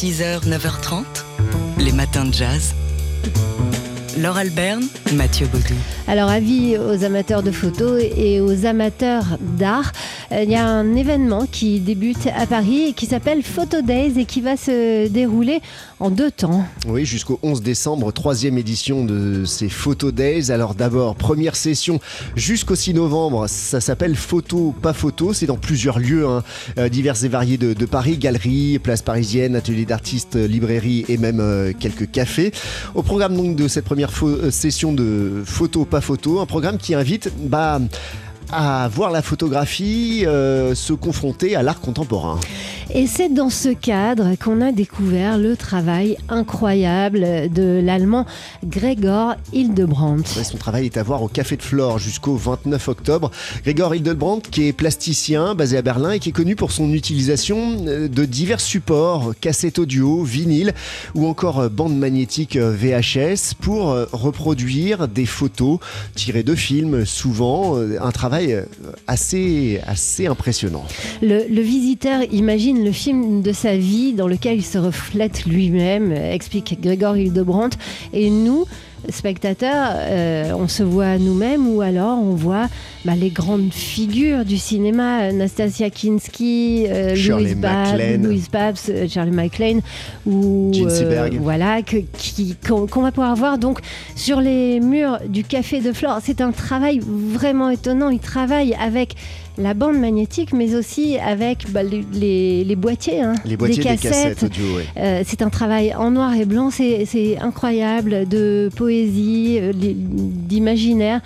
6h, 9h30, les matins de jazz. Laure Alberne, Mathieu Baudou. Alors, avis aux amateurs de photos et aux amateurs d'art, il y a un événement qui débute à Paris et qui s'appelle Photo Days et qui va se dérouler en deux temps. Oui, jusqu'au 11 décembre, troisième édition de ces Photo Days. Alors d'abord, première session jusqu'au 6 novembre, ça s'appelle Photo, pas photo. C'est dans plusieurs lieux hein, euh, divers et variés de, Paris, galeries, places parisiennes, ateliers d'artistes, librairies et même euh, quelques cafés. Au programme donc de cette première euh, session de Photo, pas photo, un programme qui invite bah, à voir la photographie euh, se confronter à l'art contemporain. Et c'est dans ce cadre qu'on a découvert le travail incroyable de l'allemand Gregor Hildebrandt. Ouais, son travail est à voir au Café de Flore jusqu'au 29 octobre. Gregor Hildebrandt, qui est plasticien basé à Berlin et qui est connu pour son utilisation euh, de divers supports, cassettes audio, vinyle ou encore euh, bandes magnétiques euh, VHS pour reproduire des photos tirées de films, souvent un travail euh, assez, assez impressionnant. Le, le visiteur imagine le film de sa vie dans lequel il se reflète lui-même, explique Gregor Hildebrandt. Et nous, spectateurs, euh, on se voit nous-mêmes ou alors on voit bah, les grandes figures du cinéma, Nastasia Kinski, euh, Shirley Louis, Babs, euh, Charlie MacLaine ou Seberg. voilà que- qui- qu'on qu'on va pouvoir voir donc sur les murs du café de Flore. C'est un travail vraiment étonnant. Il travaille avec la bande magnétique, mais aussi avec bah, les, boîtiers, hein, Les boîtiers des des cassettes. cassettes audio, ouais. Euh, c'est un travail en noir et blanc, c'est incroyable, de poésie, euh, d'imaginaire.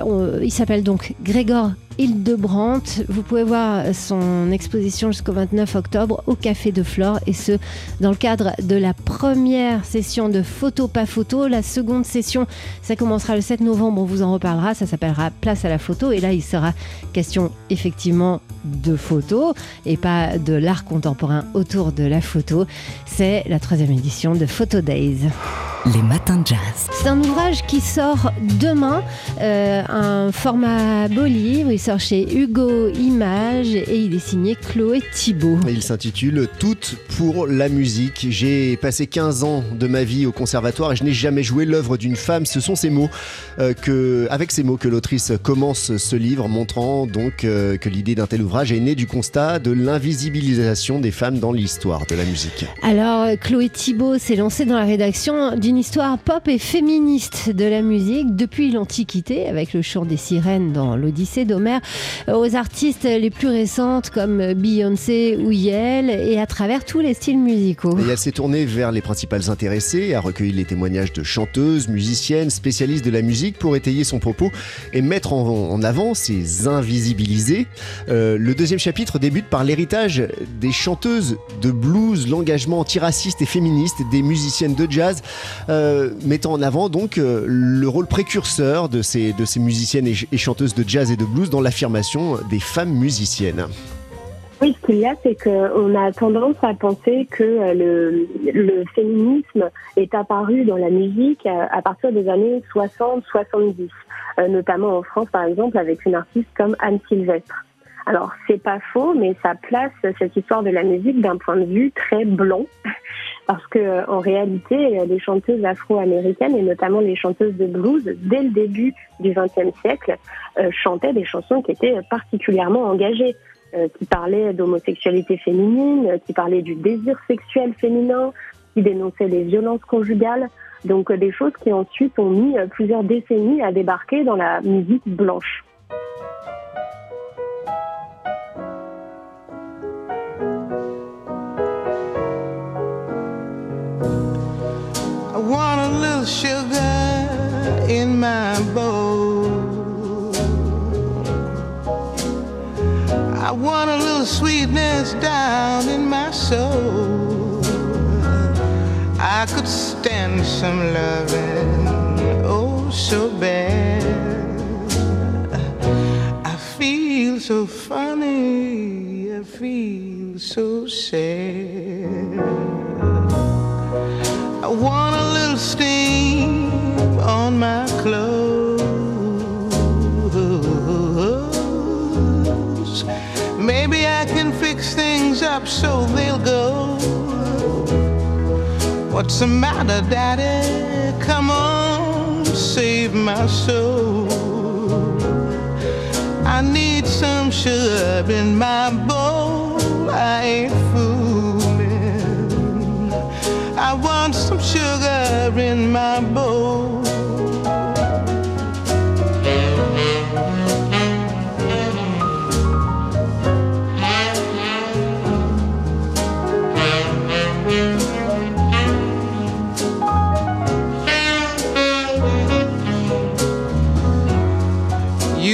Euh, Il s'appelle donc Grégor Hildebrandt. Vous pouvez voir son exposition jusqu'au 29 octobre au Café de Flore et ce, dans le cadre de la première session de photo pas photo. La seconde session, ça commencera le 7 novembre, on vous en reparlera, ça s'appellera Place à la photo et là il sera question effectivement de photo et pas de l'art contemporain autour de la photo. C'est la troisième édition de Photo Days. Les matins de jazz. C'est un ouvrage qui sort demain, euh, un format beau livre. Il sort chez Hugo Images et il est signé Chloé Thibault. Il s'intitule Toutes pour la musique. J'ai passé 15 ans de ma vie au conservatoire et je n'ai jamais joué l'œuvre d'une femme. Ce sont ces mots euh, que, avec ces mots que l'autrice commence ce livre, montrant donc euh, que l'idée d'un tel ouvrage est née du constat de l'invisibilisation des femmes dans l'histoire de la musique. Alors, Chloé Thibault s'est lancée dans la rédaction d'une histoire pop et féministe de la musique depuis l'Antiquité, avec le chant des sirènes dans l'Odyssée d'Homère, euh, aux artistes les plus récentes comme Beyoncé ou Yel, et à travers tous les styles musicaux. Et elle s'est tournée vers les principales intéressées, a recueilli les témoignages de chanteuses, musiciennes, spécialistes de la musique pour étayer son propos et mettre en, avant ces invisibilisés. Euh, le deuxième chapitre débute par l'héritage des chanteuses de blues, l'engagement antiraciste et féministe des musiciennes de jazz, euh, mettant en avant donc euh, le rôle précurseur de ces, de ces musiciennes et, ch- et chanteuses de jazz et de blues dans l'affirmation des femmes musiciennes. Oui, ce qu'il y a, c'est qu'on a tendance à penser que euh, le, le féminisme est apparu dans la musique à, à partir des années 60-70, euh, notamment en France, par exemple, avec une artiste comme Anne Sylvestre. Alors, c'est pas faux, mais ça place cette histoire de la musique d'un point de vue très blanc, parce que euh, en réalité, euh, les chanteuses afro-américaines et notamment les chanteuses de blues, dès le début du XXe siècle, euh, chantaient des chansons qui étaient particulièrement engagées euh, qui parlait d'homosexualité féminine, euh, qui parlait du désir sexuel féminin, qui dénonçait les violences conjugales. Donc euh, des choses qui ensuite ont mis euh, plusieurs décennies à débarquer dans la musique blanche. Sugar in my bowl. I want a little sweetness down in my soul. I could stand some loving, oh, so bad. I feel so funny, I feel so sad. I want What's the matter, Daddy? Come on, save my soul. I need some sugar in my bowl. I ain't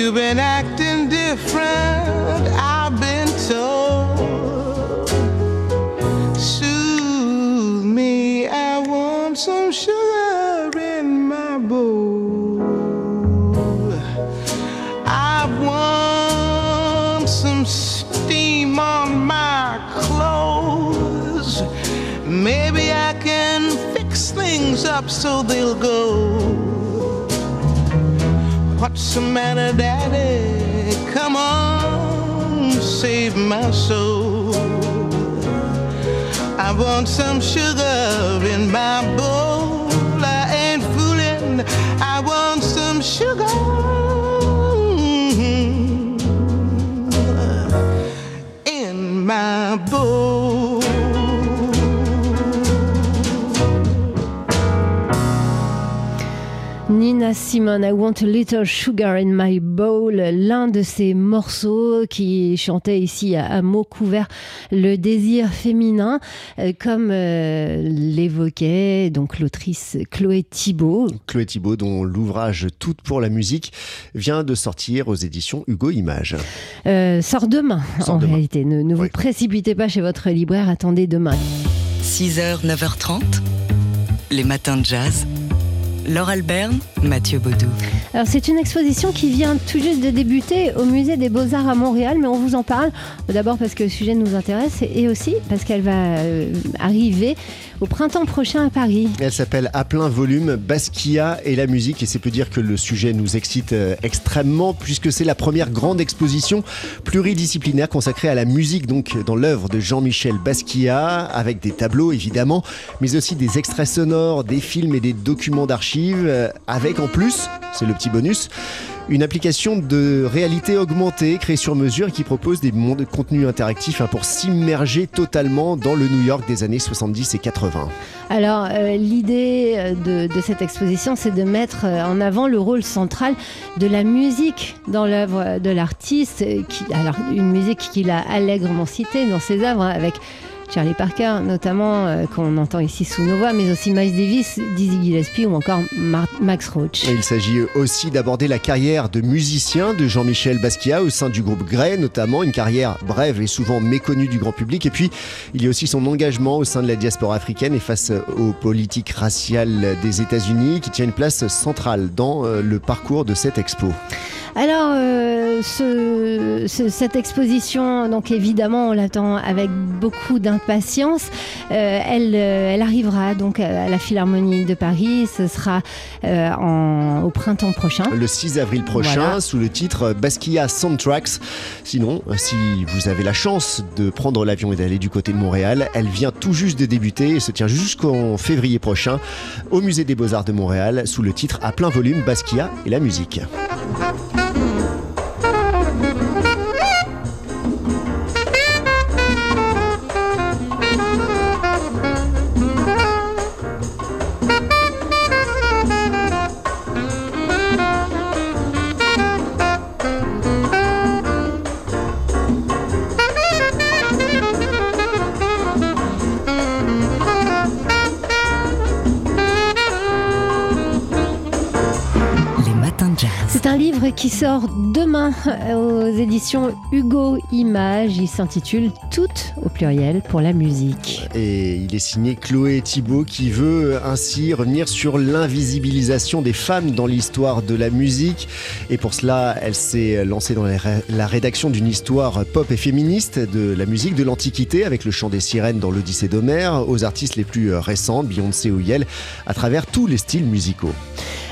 You've been acting different, I've been told. Soothe me, I want some sugar in my bowl. I want some steam on my clothes. Maybe I can fix things up so they'll go. What's the matter, Daddy? Come on, save my soul. I want some sugar in my bowl. I ain't fooling. I want some sugar Nina Simone, I Want a Little Sugar in My Bowl, l'un de ces morceaux qui chantait ici à, à mots couverts le désir féminin, euh, comme euh, l'évoquait donc l'autrice Chloé Thibault. Chloé Thibault, dont l'ouvrage Toute pour la musique vient de sortir aux éditions Hugo Images. Euh, sort demain, Sort en demain. réalité. Ne, ne vous précipitez pas chez votre libraire, attendez demain. 6h, 9h30, les matins de jazz. Laure Alberne, Mathieu Baudou. Alors c'est une exposition qui vient tout juste de débuter au musée des Beaux-Arts à Montréal, mais on vous en parle d'abord parce que le sujet nous intéresse et aussi parce qu'elle va euh, arriver au printemps prochain à Paris. Elle s'appelle à plein volume Basquiat et la musique et c'est peu dire que le sujet nous excite euh, extrêmement puisque c'est la première grande exposition pluridisciplinaire consacrée à la musique donc dans l'œuvre de Jean-Michel Basquiat avec des tableaux évidemment mais aussi des extraits sonores, des films et des documents d'archives euh, avec en plus, c'est le petit bonus, une application de réalité augmentée créée sur mesure qui propose des contenus interactifs hein, pour s'immerger totalement dans le New York des années 70 et 80. Alors euh, l'idée euh, de, de cette exposition, c'est de mettre en avant le rôle central de la musique dans l'œuvre de l'artiste, une musique qu'il a allègrement citée dans ses œuvres hein, avec Charlie Parker notamment, euh, qu'on entend ici sous nos voix, mais aussi Miles Davis, Dizzy Gillespie ou encore Mar- Max Roach. Et il s'agit aussi d'aborder la carrière de musicien de Jean-Michel Basquiat au sein du groupe Grey, notamment une carrière brève et souvent méconnue du grand public. Et puis, il y a aussi son engagement au sein de la diaspora africaine et face aux politiques raciales des États-Unis qui tient une place centrale dans euh, le parcours de cette expo. Alors, euh, ce- ce- cette exposition, donc évidemment, on l'attend avec beaucoup d'impatience. Euh, elle, euh, elle arrivera donc à la Philharmonie de Paris. Ce sera euh, en- au printemps prochain. Le 6 avril prochain, Voilà. sous le titre Basquiat Soundtracks. Sinon, si vous avez la chance de prendre l'avion et d'aller du côté de Montréal, elle vient tout juste de débuter et se tient jusqu'en février prochain au Musée des Beaux-Arts de Montréal sous le titre à plein volume Basquiat et la musique. Jazz. C'est un livre qui sort demain euh, aux éditions Hugo Images. Il s'intitule Toutes au pluriel pour la musique. Et il est signé Chloé Thibault qui veut ainsi revenir sur l'invisibilisation des femmes dans l'histoire de la musique. Et pour cela, elle s'est lancée dans la ré- la rédaction d'une histoire pop et féministe de la musique de l'Antiquité avec le chant des sirènes dans l'Odyssée d'Homère aux artistes les plus récents, Beyoncé ou Yel, à travers tous les styles musicaux.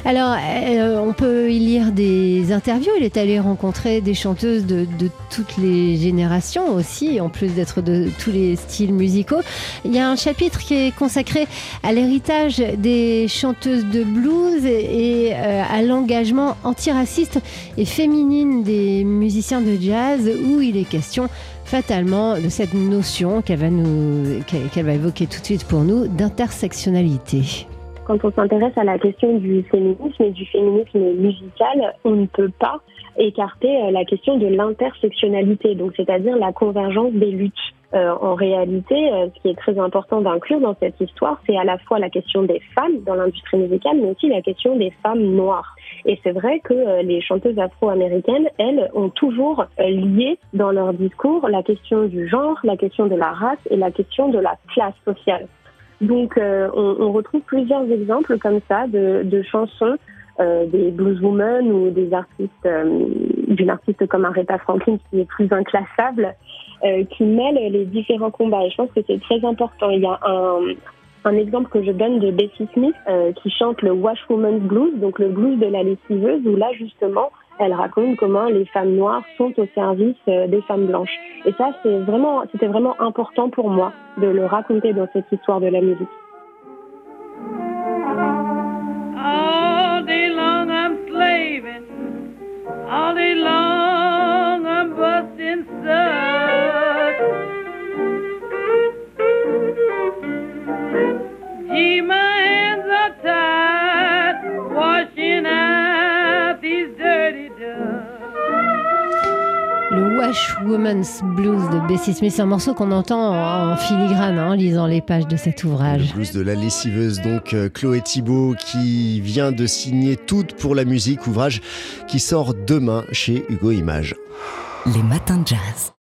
Alors, euh, on peut y lire des interviews. Il est allé rencontrer des chanteuses de, de toutes les générations aussi, en plus d'être de tous les styles musicaux. Il y a un chapitre qui est consacré à l'héritage des chanteuses de blues et euh, à l'engagement antiraciste et féminine des musiciens de jazz, où il est question fatalement de cette notion qu'elle va, nous, qu'elle qu'elle va évoquer tout de suite pour nous d'intersectionnalité. Quand on s'intéresse à la question du féminisme et du féminisme musical, on ne peut pas écarter euh, la question de l'intersectionnalité, donc c'est-à-dire la convergence des luttes. Euh, en réalité, euh, ce qui est très important d'inclure dans cette histoire, c'est à la fois la question des femmes dans l'industrie musicale, mais aussi la question des femmes noires. Et c'est vrai que les chanteuses afro-américaines, elles, ont toujours lié dans leur discours la question du genre, la question de la race et la question de la classe sociale. Donc, euh, on, on retrouve plusieurs exemples comme ça de, de chansons euh, des blueswomen ou des artistes, euh, d'une artiste comme Aretha Franklin qui est plus inclassable, euh, qui mêle les différents combats. Et je pense que c'est très important. Il y a un, un exemple que je donne de Bessie Smith euh, qui chante le Washwoman's Blues, donc le blues de la lessiveuse, où là justement elle raconte comment les femmes noires sont au service euh, des femmes blanches. Et ça, c'était vraiment important pour moi de le raconter dans cette histoire de la musique. Woman's Blues de Bessie Smith, c'est un morceau qu'on entend en, en filigrane hein, en lisant les pages de cet ouvrage. Le blues de la lessiveuse, donc euh, Chloé Thibault, qui vient de signer Toute pour la musique, ouvrage qui sort demain chez Hugo Images. Les matins de jazz.